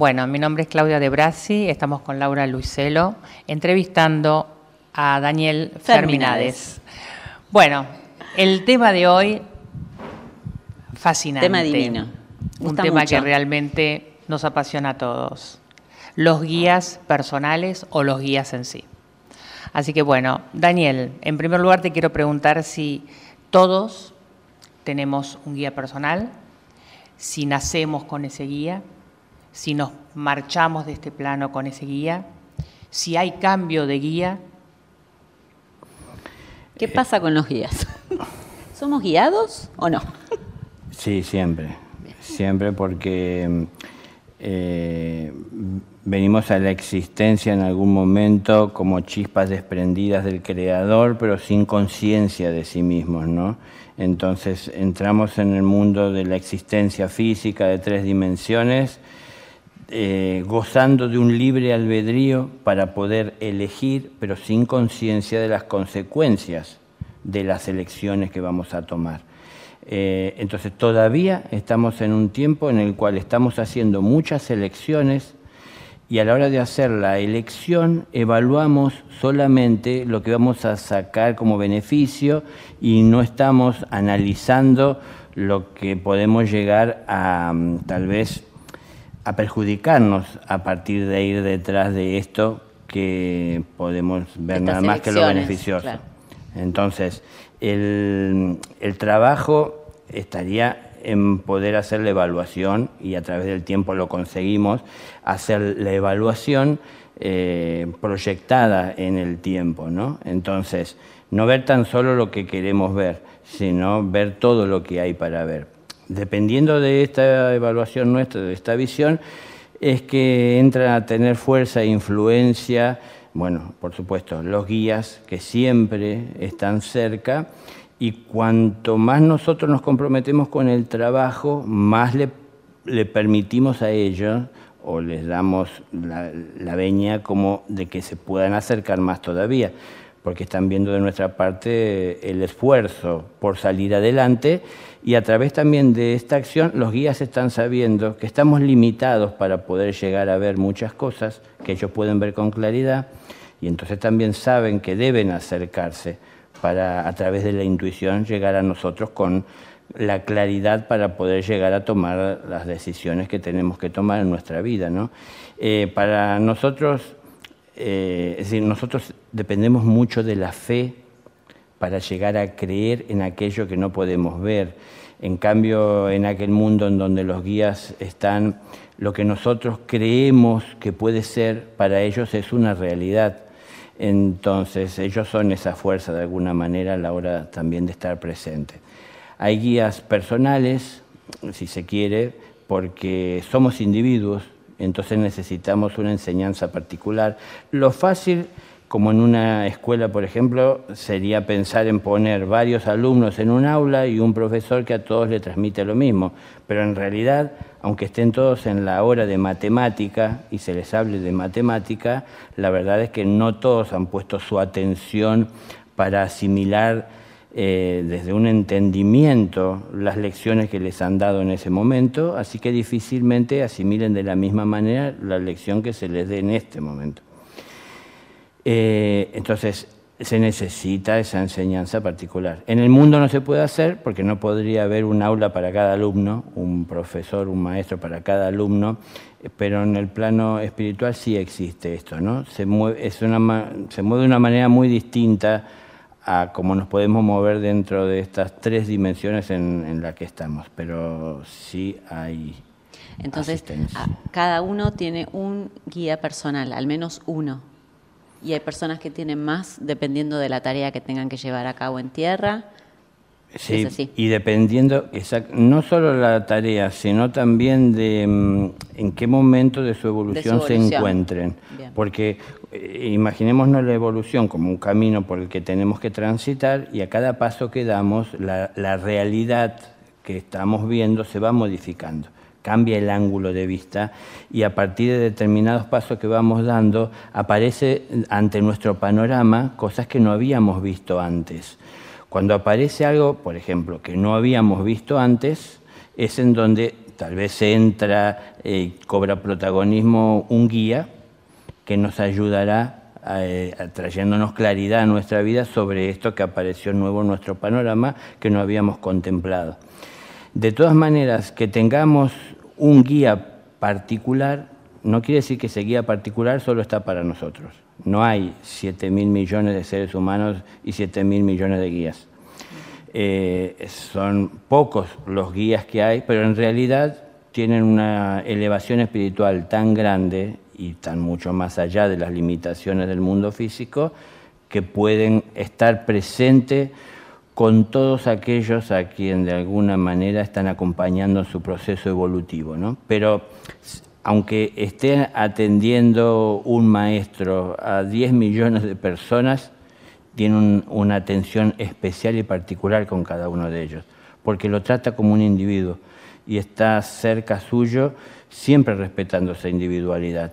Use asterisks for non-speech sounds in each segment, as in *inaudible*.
Bueno, mi nombre es Claudia De Brasi, estamos con Laura Luiselo entrevistando a Daniel Ferminades. Bueno, el tema de hoy, fascinante. Tema divino. Un tema que realmente nos apasiona a todos. Los guías personales o los guías en sí. Así que bueno, Daniel, en primer lugar te quiero preguntar si todos tenemos un guía personal, si nacemos con ese guía, si nos marchamos de este plano con ese guía, si hay cambio de guía. ¿Qué pasa con los guías? *laughs* ¿Somos guiados o no? Sí, siempre. Siempre porque eh, venimos a la existencia en algún momento como chispas desprendidas del creador, pero sin conciencia de sí mismos, ¿no? Entonces entramos en el mundo de la existencia física de tres dimensiones, eh, gozando de un libre albedrío para poder elegir, pero sin conciencia de las consecuencias de las elecciones que vamos a tomar. Eh, entonces todavía estamos en un tiempo en el cual estamos haciendo muchas elecciones y a la hora de hacer la elección evaluamos solamente lo que vamos a sacar como beneficio y no estamos analizando lo que podemos llegar a mm, tal vez a perjudicarnos a partir de ir detrás de esto que podemos ver nada más que lo beneficioso. Entonces, el, el trabajo estaría en poder hacer la evaluación, y a través del tiempo lo conseguimos, hacer la evaluación eh, proyectada en el tiempo. ¿no? Entonces, no ver tan solo lo que queremos ver, sino ver todo lo que hay para ver. Dependiendo de esta evaluación nuestra, de esta visión, es que entra a tener fuerza e influencia, bueno, por supuesto, los guías que siempre están cerca, y cuanto más nosotros nos comprometemos con el trabajo, más le, permitimos a ellos o les damos la, la, veña como de que se puedan acercar más todavía, porque están viendo de nuestra parte el esfuerzo por salir adelante y a través también de esta acción los guías están sabiendo que estamos limitados para poder llegar a ver muchas cosas que ellos pueden ver con claridad y entonces también saben que deben acercarse para a través de la intuición llegar a nosotros con la claridad para poder llegar a tomar las decisiones que tenemos que tomar en nuestra vida. ¿no? Eh, para nosotros, eh, es decir, nosotros dependemos mucho de la fe para llegar a creer en aquello que no podemos ver. En cambio, en aquel mundo en donde los guías están, lo que nosotros creemos que puede ser, para ellos es una realidad. Entonces ellos son esa fuerza de alguna manera a la hora también de estar presente. Hay guías personales, si se quiere, porque somos individuos, entonces necesitamos una enseñanza particular. Lo fácil como en una escuela, por ejemplo, sería pensar en poner varios alumnos en un aula y un profesor que a todos le transmite lo mismo. Pero en realidad, aunque estén todos en la hora de matemática y se les hable de matemática, la verdad es que no todos han puesto su atención para asimilar eh, desde un entendimiento las lecciones que les han dado en ese momento, así que difícilmente asimilen de la misma manera la lección que se les dé en este momento. Eh, entonces, se necesita esa enseñanza particular. En el mundo no se puede hacer porque no podría haber un aula para cada alumno, un profesor, un maestro para cada alumno, pero en el plano espiritual sí existe esto, ¿no? Se mueve, se mueve de una manera muy distinta a cómo nos podemos mover dentro de estas tres dimensiones en, en las que estamos, pero sí hay. Entonces, cada uno tiene un guía personal, al menos uno y hay personas que tienen más dependiendo de la tarea que tengan que llevar a cabo en tierra. Sí, y dependiendo, no solo la tarea, sino también de mm, en qué momento de su evolución, se encuentren. Porque eh, imaginémonos la evolución como un camino por el que tenemos que transitar y a cada paso que damos, la, la realidad que estamos viendo se va modificando cambia el ángulo de vista y a partir de determinados pasos que vamos dando aparece ante nuestro panorama cosas que no habíamos visto antes. Cuando aparece algo, por ejemplo, que no habíamos visto antes, es en donde tal vez entra, eh, cobra protagonismo un guía que nos ayudará eh, trayéndonos claridad a nuestra vida sobre esto que apareció nuevo en nuestro panorama que no habíamos contemplado. De todas maneras, que tengamos un guía particular no quiere decir que ese guía particular solo está para nosotros. No hay 7 mil millones de seres humanos y 7 mil millones de guías. Eh, son pocos los guías que hay, pero en realidad tienen una elevación espiritual tan grande y tan mucho más allá de las limitaciones del mundo físico que pueden estar presentes con todos aquellos a quien de alguna manera están acompañando su proceso evolutivo. ¿no? Pero aunque esté atendiendo un maestro a 10 millones de personas, tiene una atención especial y particular con cada uno de ellos, porque lo trata como un individuo y está cerca suyo, siempre respetando esa individualidad.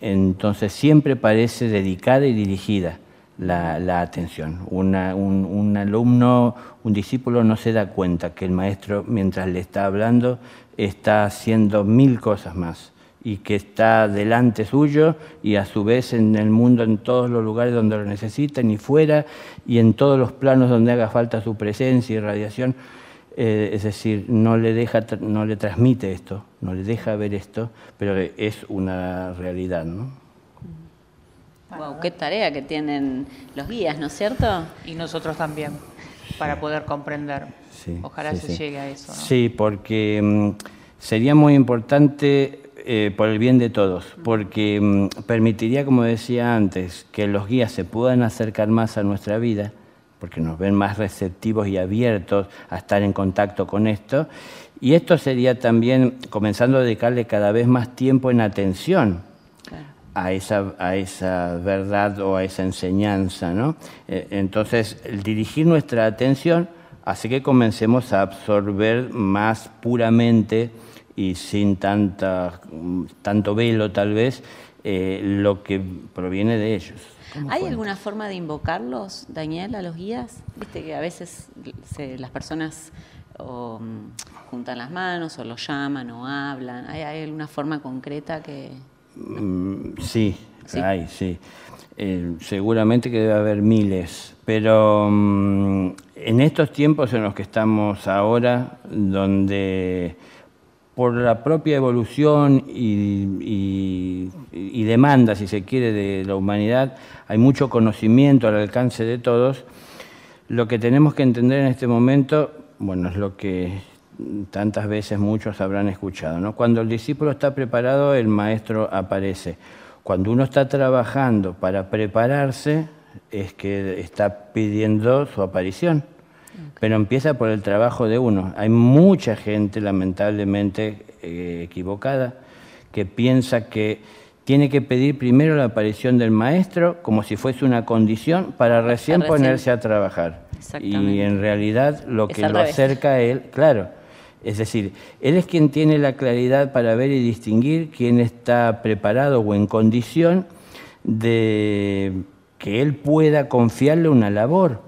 Entonces siempre parece dedicada y dirigida la, atención. un, un alumno, un discípulo no se da cuenta que el maestro, mientras le está hablando, está haciendo mil cosas más y que está delante suyo y a su vez en el mundo en todos los lugares donde lo necesiten y fuera y en todos los planos donde haga falta su presencia y radiación. Eh, es decir, no le, deja, no le transmite esto, no le deja ver esto, pero es una realidad. ¿no? Wow, qué tarea que tienen los guías, ¿no es cierto? Y nosotros también, para poder comprender. Ojalá se llegue a eso. Sí, porque mm, sería muy importante eh, por el bien de todos, porque mm, permitiría, como decía antes, que los guías se puedan acercar más a nuestra vida, porque nos ven más receptivos y abiertos a estar en contacto con esto. Y esto sería también comenzando a dedicarle cada vez más tiempo en atención a, esa, a esa verdad o a esa enseñanza. ¿no? Eh, entonces, el dirigir nuestra atención hace que comencemos a absorber más puramente y sin tanta, tanto velo tal vez, eh, lo que proviene de ellos. ¿Hay alguna forma de invocarlos, Daniel, a los guías? Viste que a veces las personas mm, juntan las manos o los llaman o hablan. ¿Hay, alguna forma concreta que...? Mm, sí, hay, sí. Eh, seguramente que debe haber miles, pero mm, en estos tiempos en los que estamos ahora, donde por la propia evolución y, demanda, si se quiere, de la humanidad, hay mucho conocimiento al alcance de todos. Lo que tenemos que entender en este momento, bueno, es lo que tantas veces muchos habrán escuchado, ¿no? Cuando el discípulo está preparado, el maestro aparece. Cuando uno está trabajando para prepararse, es que está pidiendo su aparición. Pero empieza por el trabajo de uno. Hay mucha gente, lamentablemente, eh, equivocada, que piensa que tiene que pedir primero la aparición del maestro como si fuese una condición para recién, ponerse a trabajar. Y en realidad lo que lo acerca a él, claro, es decir, él es quien tiene la claridad para ver y distinguir quién está preparado o en condición de que él pueda confiarle una labor.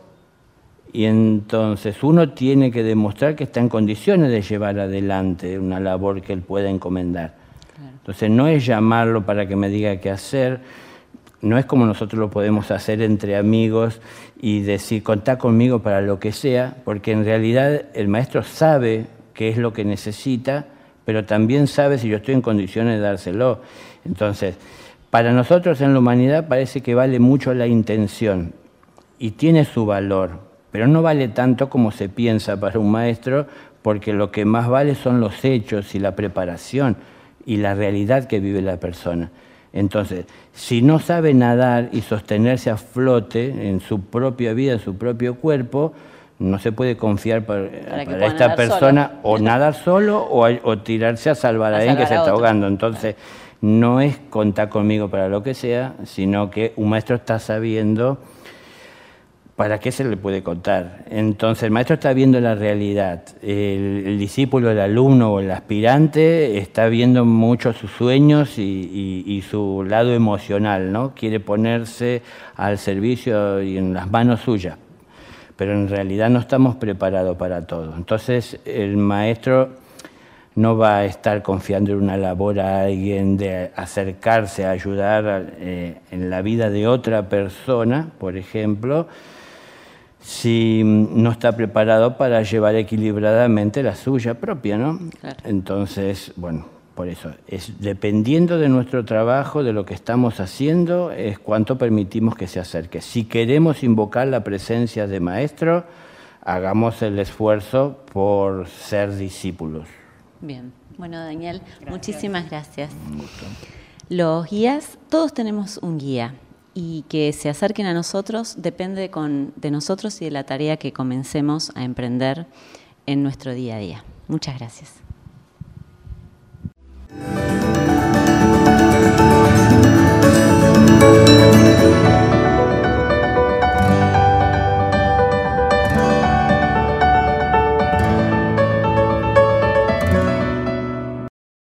Y entonces uno tiene que demostrar que está en condiciones de llevar adelante una labor que él pueda encomendar. Entonces no es llamarlo para que me diga qué hacer, no es como nosotros lo podemos hacer entre amigos y decir, contá conmigo para lo que sea, porque en realidad el maestro sabe qué es lo que necesita, pero también sabe si yo estoy en condiciones de dárselo. Entonces, para nosotros en la humanidad parece que vale mucho la intención y tiene su valor, pero no vale tanto como se piensa para un maestro, porque lo que más vale son los hechos y la preparación y la realidad que vive la persona. Entonces, si no sabe nadar y sostenerse a flote en su propia vida, en su propio cuerpo, no se puede confiar para, esta persona o nadar solo o, tirarse a salvar a, alguien que se está ahogando. Entonces, no es contar conmigo para lo que sea, sino que un maestro está sabiendo ¿para qué se le puede contar? Entonces el maestro está viendo la realidad, el, discípulo, el alumno o el aspirante está viendo mucho sus sueños y, su lado emocional, ¿no? Quiere ponerse al servicio y en las manos suyas, pero en realidad no estamos preparados para todo. Entonces el maestro no va a estar confiando en una labor a alguien de acercarse a ayudar eh, en la vida de otra persona, por ejemplo, si no está preparado para llevar equilibradamente la suya propia, ¿no? Entonces, bueno, por eso, es dependiendo de nuestro trabajo, de lo que estamos haciendo, es cuánto permitimos que se acerque. Si queremos invocar la presencia de maestro, hagamos el esfuerzo por ser discípulos. Bien, bueno Daniel, muchísimas gracias. Los guías, todos tenemos un guía y que se acerquen a nosotros depende de nosotros y de la tarea que comencemos a emprender en nuestro día a día. Muchas gracias.